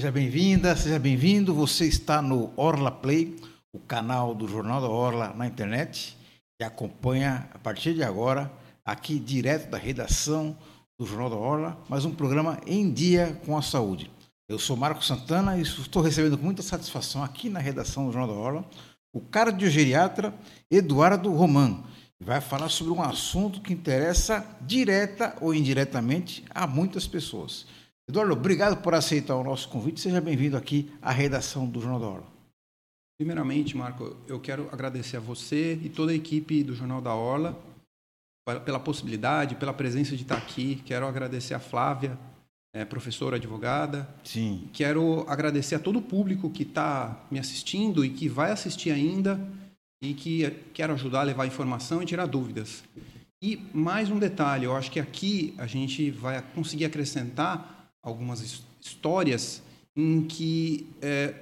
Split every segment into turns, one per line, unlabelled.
Seja bem-vinda, seja bem-vindo. Você está no Orla Play, o canal do Jornal da Orla na internet, e acompanha a partir de agora, aqui direto da redação do Jornal da Orla, mais um programa em dia com a saúde. Eu sou Marco Santana e estou recebendo com muita satisfação aqui na redação do Jornal da Orla o cardiogeriatra Eduardo Roman. Vai falar sobre um assunto que interessa direta ou indiretamente a muitas pessoas. Eduardo, obrigado por aceitar o nosso convite. Seja bem-vindo aqui à redação do Jornal da Orla.
Primeiramente, Marco, eu quero agradecer a você e toda a equipe do Jornal da Orla pela possibilidade, pela presença de estar aqui. Quero agradecer a Flávia, é, professora advogada.
Sim.
Quero agradecer a todo o público que está me assistindo e que vai assistir ainda e que quero ajudar a levar informação e tirar dúvidas. E mais um detalhe, eu acho que aqui a gente vai conseguir acrescentar algumas histórias em que é,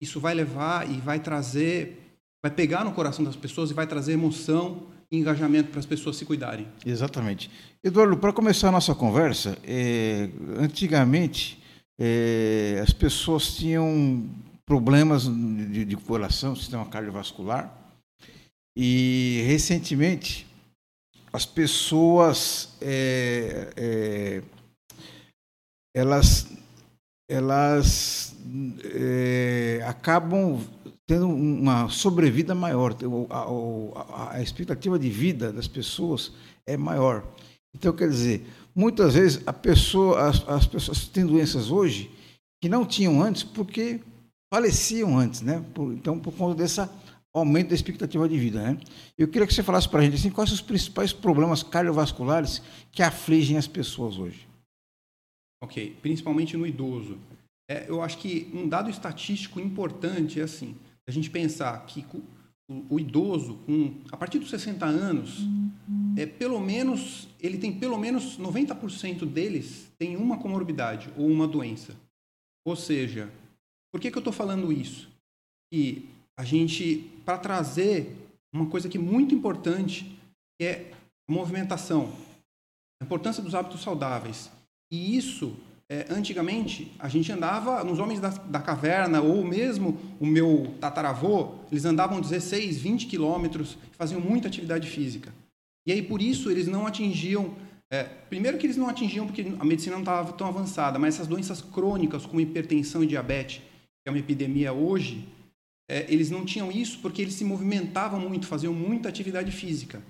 isso vai levar e vai trazer, vai pegar no coração das pessoas e vai trazer emoção e engajamento para as pessoas se cuidarem.
Exatamente. Eduardo, para começar a nossa conversa, é, antigamente é, as pessoas tinham problemas de, de coração, sistema cardiovascular, e recentemente as pessoas é, é elas, elas é, acabam tendo uma sobrevida maior, a, a, a, expectativa de vida das pessoas é maior. Então, quer dizer, muitas vezes a pessoa, as, as pessoas têm doenças hoje que não tinham antes porque faleciam antes, né? Por, então, por conta dessa aumento da expectativa de vida, né? Eu queria que você falasse para a gente assim, quais são os principais problemas cardiovasculares que afligem as pessoas hoje.
Ok, principalmente no idoso. É, eu acho que um dado estatístico importante é assim, a gente pensar que o, o idoso, com, a partir dos 60 anos, uhum. é pelo menos ele tem pelo menos 90% deles tem uma comorbidade ou uma doença. Ou seja, por que, que eu estou falando isso? Que a gente, para trazer uma coisa que é muito importante, que é a movimentação, a importância dos hábitos saudáveis. E isso, é, antigamente, a gente andava nos homens da, da, caverna, ou mesmo o meu tataravô, eles andavam 16, 20 quilômetros, faziam muita atividade física. E aí, por isso, eles não atingiam. É, primeiro, que eles não atingiam porque a medicina não estava tão avançada, mas essas doenças crônicas, como hipertensão e diabetes, que é uma epidemia hoje, é, eles não tinham isso porque eles se movimentavam muito, faziam muita atividade física.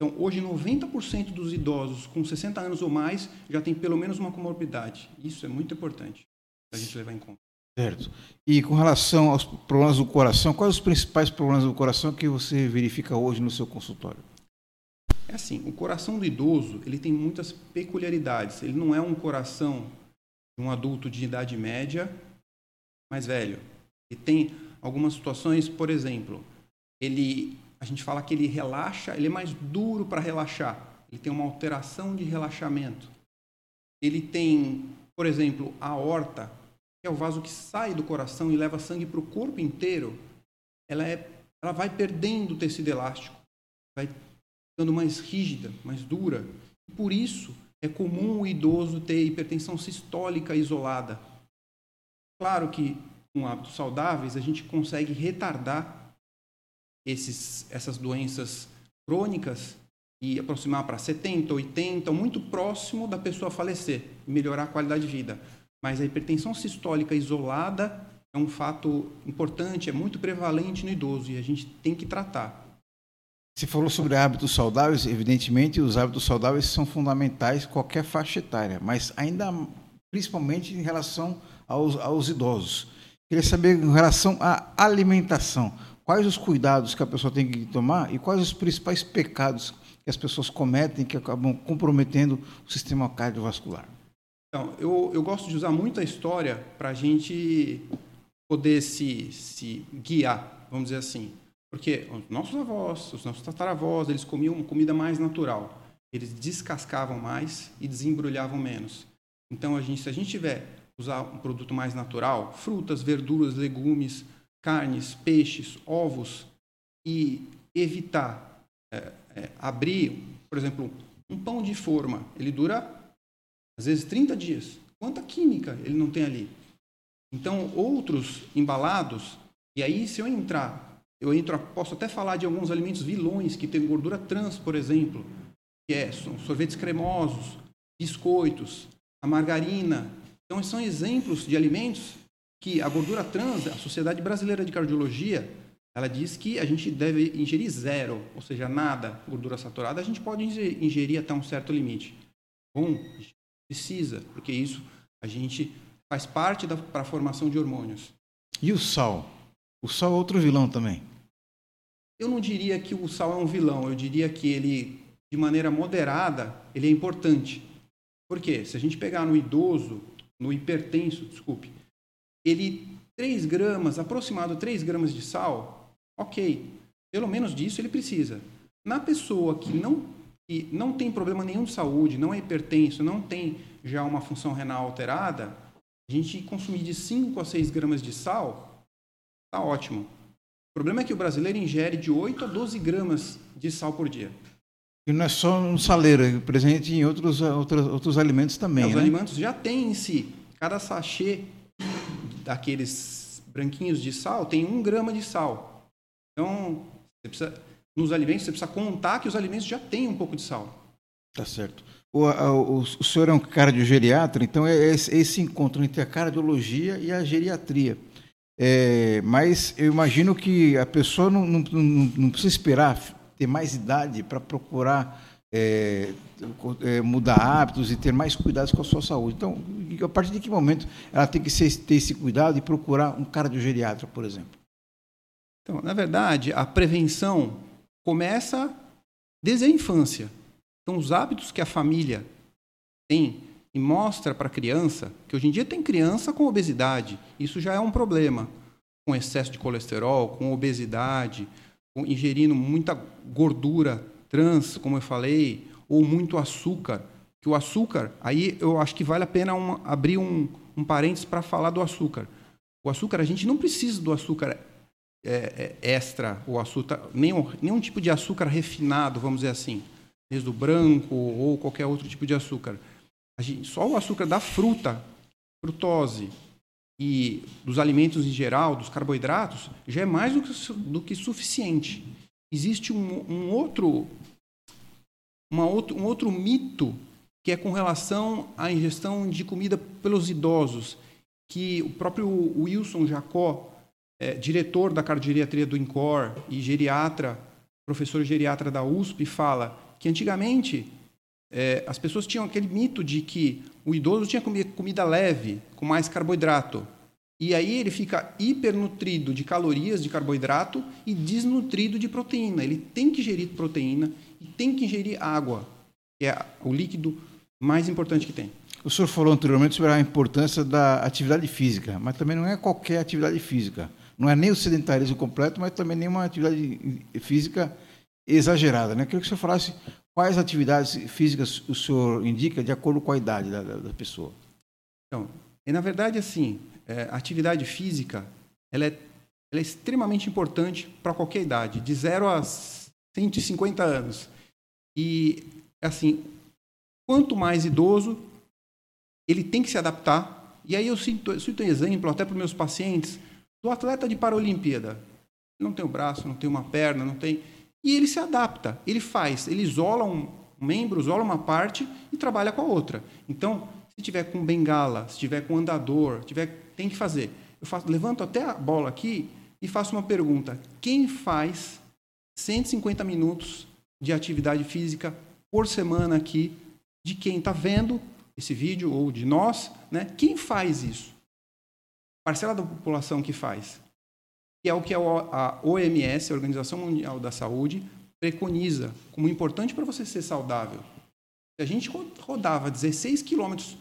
Então, hoje, 90% dos idosos com 60 anos ou mais já tem pelo menos uma comorbidade. Isso é muito importante para a gente levar em conta.
Certo. E com relação aos problemas do coração, quais os principais problemas do coração que você verifica hoje no seu consultório?
É assim, o coração do idoso ele tem muitas peculiaridades. Ele não é um coração de um adulto de idade média, mais velho. Ele tem algumas situações, por exemplo, ele a gente fala que ele relaxa, ele é mais duro para relaxar. Ele tem uma alteração de relaxamento. Ele tem, por exemplo, a aorta, que é o vaso que sai do coração e leva sangue para o corpo inteiro. Ela, é, ela vai perdendo o tecido elástico, vai ficando mais rígida, mais dura. E por isso é comum o idoso ter hipertensão sistólica isolada. Claro que com hábitos saudáveis a gente consegue retardar esses, essas doenças crônicas e aproximar para 70, 80, muito próximo da pessoa falecer e melhorar a qualidade de vida. Mas a hipertensão sistólica isolada é um fato importante, é muito prevalente no idoso e a gente tem que tratar.
Você falou sobre hábitos saudáveis, evidentemente os hábitos saudáveis são fundamentais qualquer faixa etária, mas ainda principalmente em relação aos, aos idosos. Queria saber em relação à alimentação quais os cuidados que a pessoa tem que tomar e quais os principais pecados que as pessoas cometem que acabam comprometendo o sistema cardiovascular.
Então, eu, eu gosto de usar muito a história para a gente poder se, se guiar, vamos dizer assim. Porque os nossos avós, os nossos tataravós, eles comiam comida mais natural. Eles descascavam mais e desembrulhavam menos. Então, a gente, se a gente tiver usar um produto mais natural, frutas, verduras, legumes, carnes, peixes, ovos e evitar é, é, abrir, por exemplo, um pão de forma, ele dura às vezes 30 dias. Quanta química ele não tem ali? Então, outros embalados, e aí se eu entrar, eu entro, posso até falar de alguns alimentos vilões que têm gordura trans, por exemplo, que é, são sorvetes cremosos, biscoitos, a margarina. Então, são exemplos de alimentos que a gordura trans, a Sociedade Brasileira de Cardiologia, ela diz que a gente deve ingerir zero, ou seja, nada gordura saturada. A gente pode ingerir até um certo limite. Bom, precisa, porque isso a gente faz parte para a formação de hormônios.
E o sal? O sal é outro vilão também?
Eu não diria que o sal é um vilão, eu diria que ele, de maneira moderada, ele é importante. Por quê? Se a gente pegar no idoso, no hipertenso, desculpe, ele 3 gramas, aproximado 3 gramas de sal, ok. Pelo menos disso ele precisa. Na pessoa que não, que não tem problema nenhum de saúde, não é hipertenso, não tem já uma função renal alterada, a gente consumir de 5 a 6 gramas de sal, está ótimo. O problema é que o brasileiro ingere de 8 a 12 gramas de sal por dia.
E não é só no saleiro, é presente em outros, outros, outros alimentos também. É,
os
né?
alimentos já têm em si. Cada sachê daqueles branquinhos de sal tem um grama de sal. Então, precisa, nos alimentos, você precisa contar que os alimentos já têm um pouco de sal.
Tá certo. O, o, o senhor é um cardiogeriatra, então é esse, esse encontro entre a cardiologia e a geriatria. É, mas eu imagino que a pessoa não, não, não, não precisa esperar ter mais idade para procurar é, é, mudar hábitos e ter mais cuidados com a sua saúde. Então, a partir de que momento ela tem que ser, ter esse cuidado e procurar um cardiogeriatra, por exemplo?
Então, na verdade, a prevenção começa desde a infância. Então, os hábitos que a família tem e mostra para a criança, que hoje em dia tem criança com obesidade, isso já é um problema, com excesso de colesterol, com obesidade, com ingerindo muita gordura trans, como eu falei, ou muito açúcar. Que o açúcar, aí eu acho que vale a pena abrir um, um parênteses para falar do açúcar. O açúcar, a gente não precisa do açúcar é, é, extra, o açúcar, nenhum, nenhum tipo de açúcar refinado, vamos dizer assim desde o branco ou qualquer outro tipo de açúcar. Gente, só o açúcar da fruta, frutose e dos alimentos em geral, dos carboidratos, já é mais do que, do que suficiente. Existe um, um outro, uma outro, um outro mito que é com relação à ingestão de comida pelos idosos, que o próprio Wilson Jacó, é, diretor da cardiogeriatria do INCOR e geriatra, professor geriatra da USP, fala que antigamente é, as pessoas tinham aquele mito de que o idoso tinha que comer comida leve, com mais carboidrato. E aí ele fica hipernutrido de calorias de carboidrato e desnutrido de proteína. Ele tem que ingerir proteína e tem que ingerir água, que é o líquido mais importante que tem.
O senhor falou anteriormente sobre a importância da atividade física, mas também não é qualquer atividade física. Não é nem o sedentarismo completo, mas também nem uma atividade física exagerada. Né? Queria que o senhor falasse quais atividades físicas o senhor indica de acordo com a idade da, da pessoa.
Então, e na verdade, assim, é, a atividade física ela é, ela é extremamente importante para qualquer idade, de 0 a 150 anos. E, assim, quanto mais idoso, ele tem que se adaptar. E aí eu eu cito um exemplo até para os meus pacientes do atleta de Paralimpíada. Não tem o braço, não tem uma perna, não tem e ele se adapta, ele faz, ele isola um membro, isola uma parte e trabalha com a outra. Então, se tiver com bengala, se tiver com andador, tiver, tem que fazer. Eu faço, levanto até a bola aqui e faço uma pergunta: quem faz 150 minutos de atividade física por semana aqui? De quem está vendo esse vídeo ou de nós, né? Quem faz isso? Parcela da população que faz que é o que a OMS, a Organização Mundial da Saúde, preconiza como importante para você ser saudável. Se a gente rodava 16 quilômetros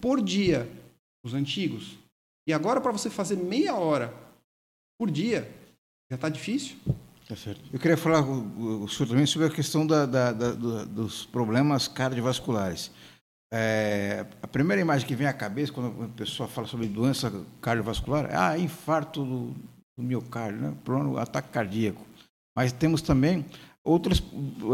por dia, os antigos, e agora para você fazer meia hora por dia, já está difícil.
Tá certo. Eu queria falar com o senhor também sobre a questão da, da, da, dos problemas cardiovasculares. É, a primeira imagem que vem à cabeça quando a pessoa fala sobre doença cardiovascular é ah, infarto do, do miocárdio, né? Ataque cardíaco. Mas temos também outros,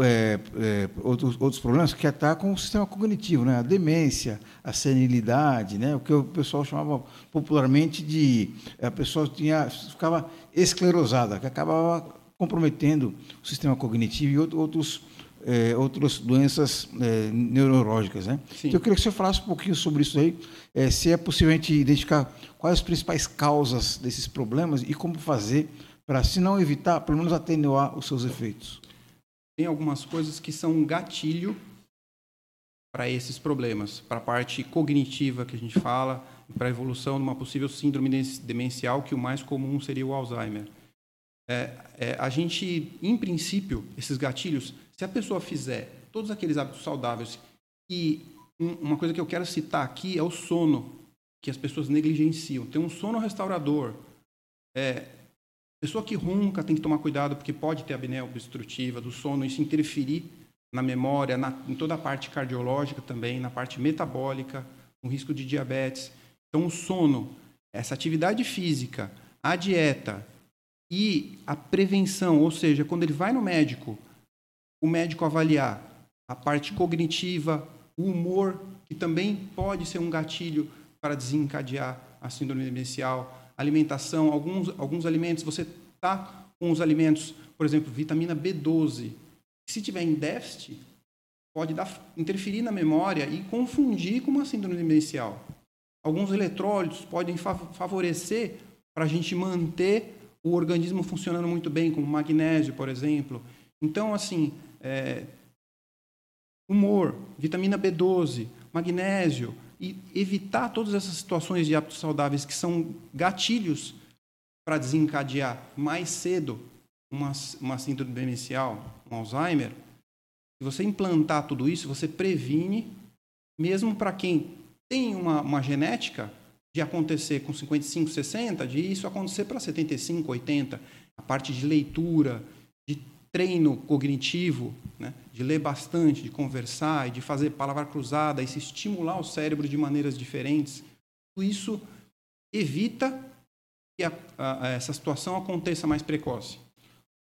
é, é, outros, outros problemas que atacam o sistema cognitivo, né? a demência, a senilidade, né? o que o pessoal chamava popularmente de. A pessoa tinha, ficava esclerosada, que acabava comprometendo o sistema cognitivo e outros. É, outras doenças é, neurológicas, né? Então, eu queria que você falasse um pouquinho sobre isso aí, é, se é possível a gente identificar quais as principais causas desses problemas e como fazer para, se não evitar, pelo menos atenuar os seus efeitos
tem algumas coisas que são um gatilho para esses problemas, para a parte cognitiva que a gente fala, para a evolução de uma possível síndrome demencial, que o mais comum seria o Alzheimer. É, é, a gente, em princípio, esses gatilhos, se a pessoa fizer todos aqueles hábitos saudáveis, e um, uma coisa que eu quero citar aqui é o sono, que as pessoas negligenciam. Tem um sono restaurador. É, Pessoa que ronca tem que tomar cuidado porque pode ter apneia obstrutiva do sono, isso interferir na memória, na, em toda a parte cardiológica também, na parte metabólica, o risco de diabetes. Então, o sono, essa atividade física, a dieta e a prevenção, ou seja, quando ele vai no médico, o médico avaliar a parte cognitiva, o humor, que também pode ser um gatilho para desencadear a síndrome demencial, alimentação, alguns, alguns alimentos, você está com os alimentos, por exemplo, vitamina B12, se tiver em déficit, pode dar, interferir na memória e confundir com uma síndrome demencial. Alguns eletrólitos podem favorecer para a gente manter o organismo funcionando muito bem, como magnésio, por exemplo. Então, assim, é, humor, vitamina B12, magnésio, e evitar todas essas situações de hábitos saudáveis que são gatilhos para desencadear mais cedo uma, uma síndrome demencial, um Alzheimer, se você implantar tudo isso, você previne, mesmo para quem tem uma, uma genética, de acontecer com 55, 60, de isso acontecer para 75, 80. A parte de leitura, de treino cognitivo, né, de ler bastante, de conversar e de fazer palavra cruzada e se estimular o cérebro de maneiras diferentes, tudo isso evita que a, a, essa situação aconteça mais precoce.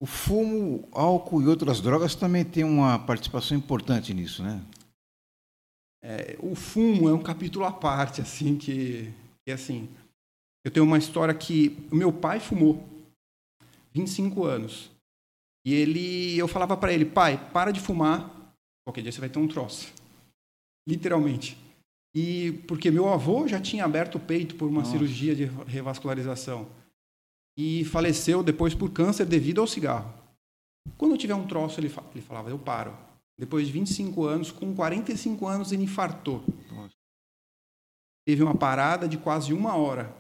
O fumo, álcool e outras drogas também têm uma participação importante nisso, né?
É, o fumo é um capítulo à parte, assim, que, que assim, eu tenho uma história que o meu pai fumou 25 anos. E ele, eu falava para ele, pai, para de fumar, qualquer dia você vai ter um troço. Literalmente. E porque meu avô já tinha aberto o peito por uma Nossa. cirurgia de revascularização e faleceu depois por câncer devido ao cigarro. Quando eu tiver um troço, ele, ele falava, eu paro. Depois de 25 anos, com 45 anos, ele infartou. Nossa. Teve uma parada de quase uma hora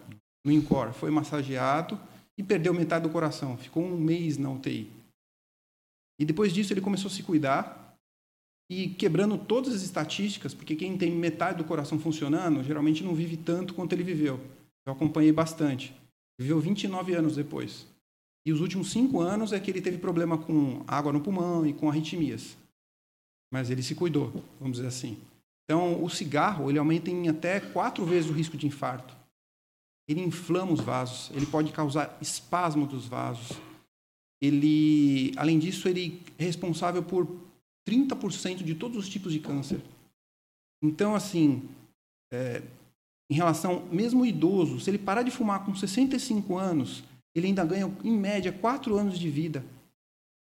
no INCOR. Foi massageado e perdeu metade do coração. Ficou um mês na UTI. E depois disso ele começou a se cuidar e quebrando todas as estatísticas, porque quem tem metade do coração funcionando geralmente não vive tanto quanto ele viveu. Eu acompanhei bastante. Viveu 29 anos depois. E os últimos cinco anos é que ele teve problema com água no pulmão e com arritmias. Mas ele se cuidou, vamos dizer assim. Então, o cigarro ele aumenta em até quatro vezes o risco de infarto. Ele inflama os vasos, ele pode causar espasmo dos vasos, ele, além disso, ele é responsável por 30% de todos os tipos de câncer. Então, assim, é, em relação, mesmo idoso, se ele parar de fumar com 65 anos, ele ainda ganha, em média, 4 anos de vida.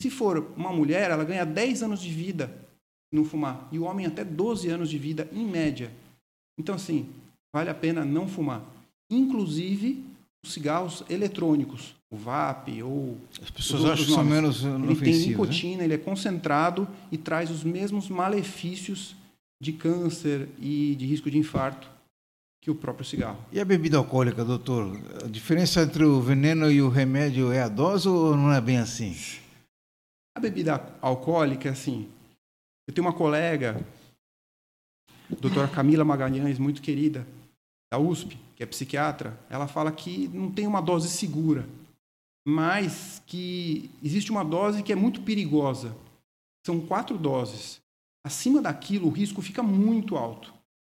Se for uma mulher, ela ganha 10 anos de vida não fumar. E o homem até 12 anos de vida, em média. Então, assim, vale a pena não fumar. Inclusive, os cigarros eletrônicos, o VAP ou
as pessoas acham que são menos
ele tem né? nicotina, né? ele é concentrado e traz os mesmos malefícios de câncer e de risco de infarto que o próprio cigarro.
E a bebida alcoólica, doutor? A diferença entre o veneno e o remédio é a dose ou não é bem assim?
A bebida alcoólica, assim, eu tenho uma colega, doutora Camila Magalhães, muito querida, da USP, que é psiquiatra, ela fala que não tem uma dose segura, mas que existe uma dose que é muito perigosa. São quatro doses. Acima daquilo, o risco fica muito alto.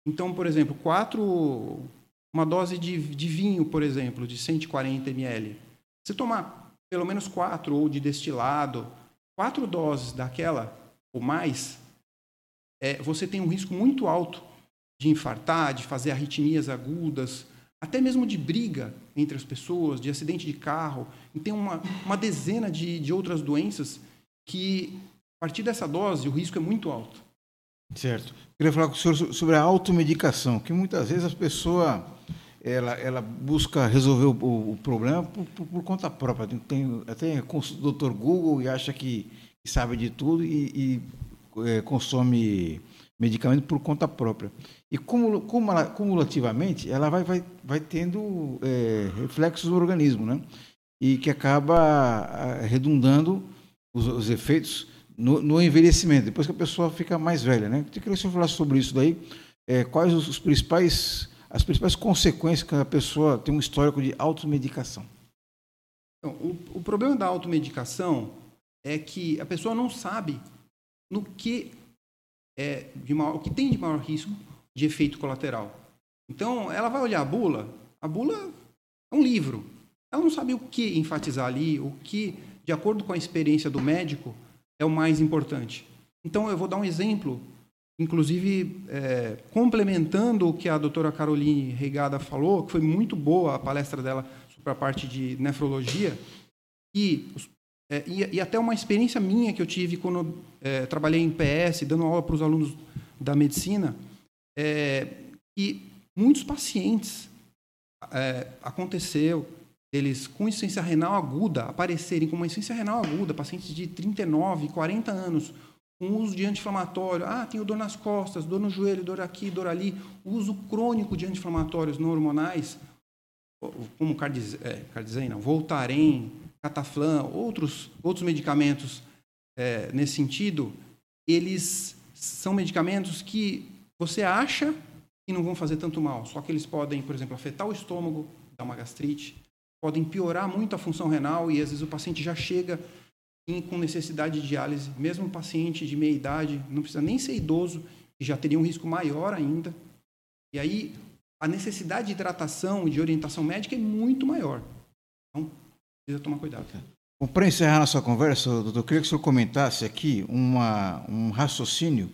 Então, por exemplo, quatro, uma dose de, de vinho, por exemplo, de 140 ml. Você tomar pelo menos quatro, ou de destilado, quatro doses daquela ou mais, é, você tem um risco muito alto de infartar, de fazer arritmias agudas, até mesmo de briga entre as pessoas, de acidente de carro. E tem uma, uma dezena de, de outras doenças que, a partir dessa dose, o risco é muito alto.
Certo. Queria falar com o senhor sobre a automedicação, que muitas vezes a pessoa ela, ela busca resolver o, o problema por, por, por, conta própria. Tem, até o Dr. Google e acha que, sabe de tudo e, e é, consome medicamento por conta própria. E cumulativamente, ela vai, vai, vai tendo é, reflexos no organismo, né? E que acaba redundando os, os efeitos no, no, envelhecimento, depois que a pessoa fica mais velha, né? Eu queria que você falasse sobre isso daí. É, quais os, os principais as principais consequências que a pessoa tem um histórico de automedicação?
Então, o, o problema da automedicação é que a pessoa não sabe no que é de maior, o que tem de maior risco de efeito colateral. Então, ela vai olhar a bula, a bula é um livro. Ela não sabe o que enfatizar ali, o que, de acordo com a experiência do médico, é o mais importante. Então, eu vou dar um exemplo inclusive é, complementando o que a doutora Caroline Regada falou, que foi muito boa a palestra dela sobre a parte de nefrologia, e, é, e, e até uma experiência minha que eu tive quando é, trabalhei em PS, dando aula para os alunos da medicina, é, e muitos pacientes é, aconteceu eles com insuficiência renal aguda aparecerem com uma insuficiência renal aguda, pacientes de 39, 40 anos, com uso de anti-inflamatório. Ah, tenho dor nas costas, dor no joelho, dor aqui, dor ali. uso crônico de anti-inflamatórios não hormonais, como cardiz, é, cardizem, não, Voltaren, Cataflan, outros, outros medicamentos é, nesse sentido, eles são medicamentos que você acha que não vão fazer tanto mal, só que eles podem, por exemplo, afetar o estômago, dar uma gastrite, podem piorar muito a função renal e às vezes o paciente já chega com necessidade de diálise, mesmo um paciente de meia idade, não precisa nem ser idoso, que já teria um risco maior ainda. E aí a necessidade de hidratação e de orientação médica é muito maior. Então, precisa tomar cuidado.
Para encerrar nossa conversa, doutor, eu queria que o senhor comentasse aqui uma, um raciocínio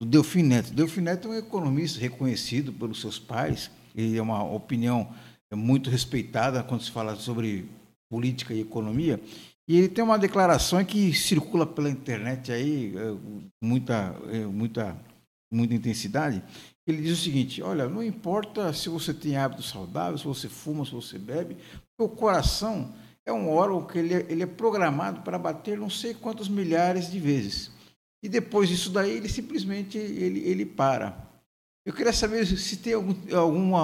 do Delfim Neto. Delfim Neto é um economista reconhecido pelos seus pares, e é uma opinião muito respeitada quando se fala sobre política e economia. E ele tem uma declaração que circula pela internet aí, é, muita, é, muita, muita intensidade. Ele diz o seguinte: olha, não importa se você tem hábitos saudáveis, se você fuma, se você bebe, o coração é um órgão que ele é, ele é programado para bater não sei quantos milhares de vezes. E depois disso daí, ele simplesmente ele, ele para. Eu queria saber se tem algum, alguma,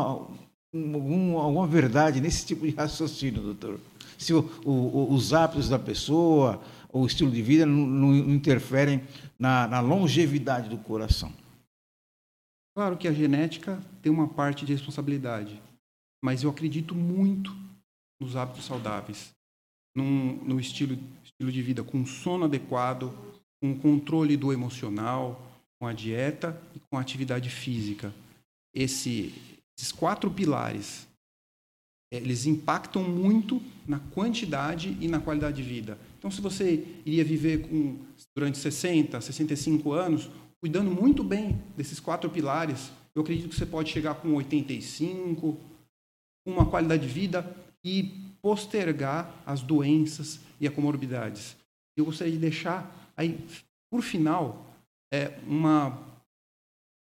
algum, alguma verdade nesse tipo de raciocínio, doutor se o, o, os hábitos da pessoa, o estilo de vida não, não interferem na, na longevidade do coração.
Claro que a genética tem uma parte de responsabilidade, mas eu acredito muito nos hábitos saudáveis, num, no estilo, estilo de vida com sono adequado, com controle do emocional, com a dieta e com a atividade física. Esse, esses quatro pilares eles impactam muito na quantidade e na qualidade de vida. Então, se você iria viver com, durante 60, 65 anos, cuidando muito bem desses quatro pilares, eu acredito que você pode chegar com 85, com uma qualidade de vida e postergar as doenças e as comorbidades. Eu gostaria de deixar aí, por final, é, uma,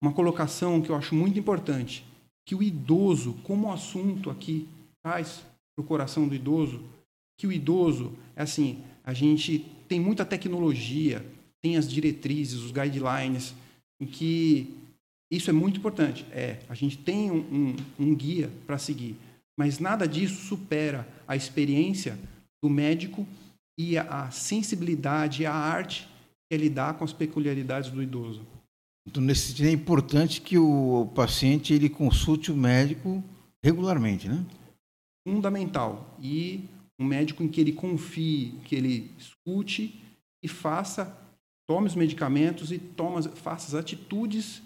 uma colocação que eu acho muito importante, que o idoso, como assunto aqui traz para o coração do idoso que o idoso, é assim, a gente tem muita tecnologia, tem as diretrizes, os guidelines, em que isso é muito importante. É, a gente tem um, um, um guia para seguir, mas nada disso supera a experiência do médico e a, sensibilidade, a arte que ele dá com as peculiaridades do idoso.
Então, nesse sentido, é importante que o paciente ele consulte o médico regularmente, né?
fundamental. E um médico em que ele confie, que ele escute e faça, tome os medicamentos e toma, faça as atitudes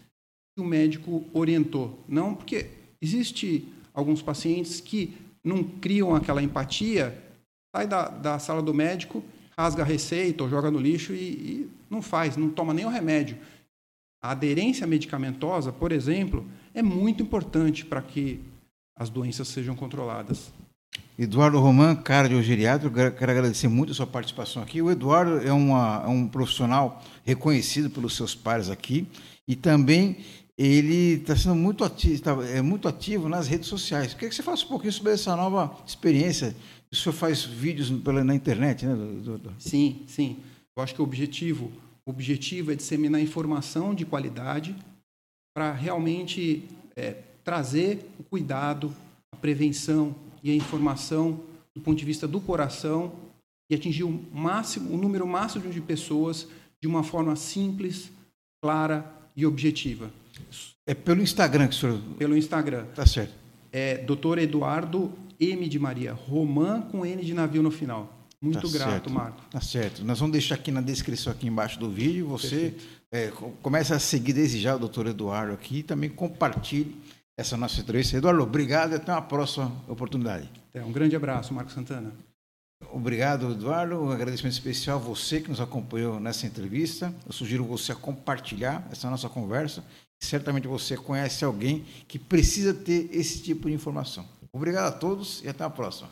que o médico orientou. Não porque existe alguns pacientes que não criam aquela empatia sai da, da sala do médico, rasga a receita ou joga no lixo e, e não faz, não toma nem o remédio. A aderência medicamentosa, por exemplo, é muito importante para que as doenças sejam controladas.
Eduardo Roman, cardiogeriatra, quero agradecer muito a sua participação aqui. O Eduardo é, uma, é um profissional reconhecido pelos seus pares aqui e também ele está sendo muito ativo, tá, é muito ativo nas redes sociais. Queria que você falasse um pouquinho sobre essa nova experiência. O senhor faz vídeos pela, na internet, né?
Sim, sim. Eu acho que o objetivo, o objetivo é disseminar informação de qualidade para realmente é, trazer o cuidado, a prevenção, e a informação do ponto de vista do coração e atingir o máximo, o número máximo de pessoas de uma forma simples, clara e objetiva.
É pelo Instagram que o senhor...
Pelo Instagram.
Tá certo.
É Dr. Eduardo M. de Maria, Romã com N de navio no final. Muito tá grato,
certo.
Marco.
Tá certo. Nós vamos deixar aqui na descrição aqui embaixo do vídeo. Você é, começa a seguir desde já o doutor Eduardo aqui e também compartilhe essa nossa entrevista. Eduardo, obrigado e até uma próxima oportunidade.
É, um grande abraço, Marco Santana.
Obrigado, Eduardo. Um agradecimento especial a você que nos acompanhou nessa entrevista. Eu sugiro você compartilhar essa nossa conversa. Certamente você conhece alguém que precisa ter esse tipo de informação. Obrigado a todos e até a próxima.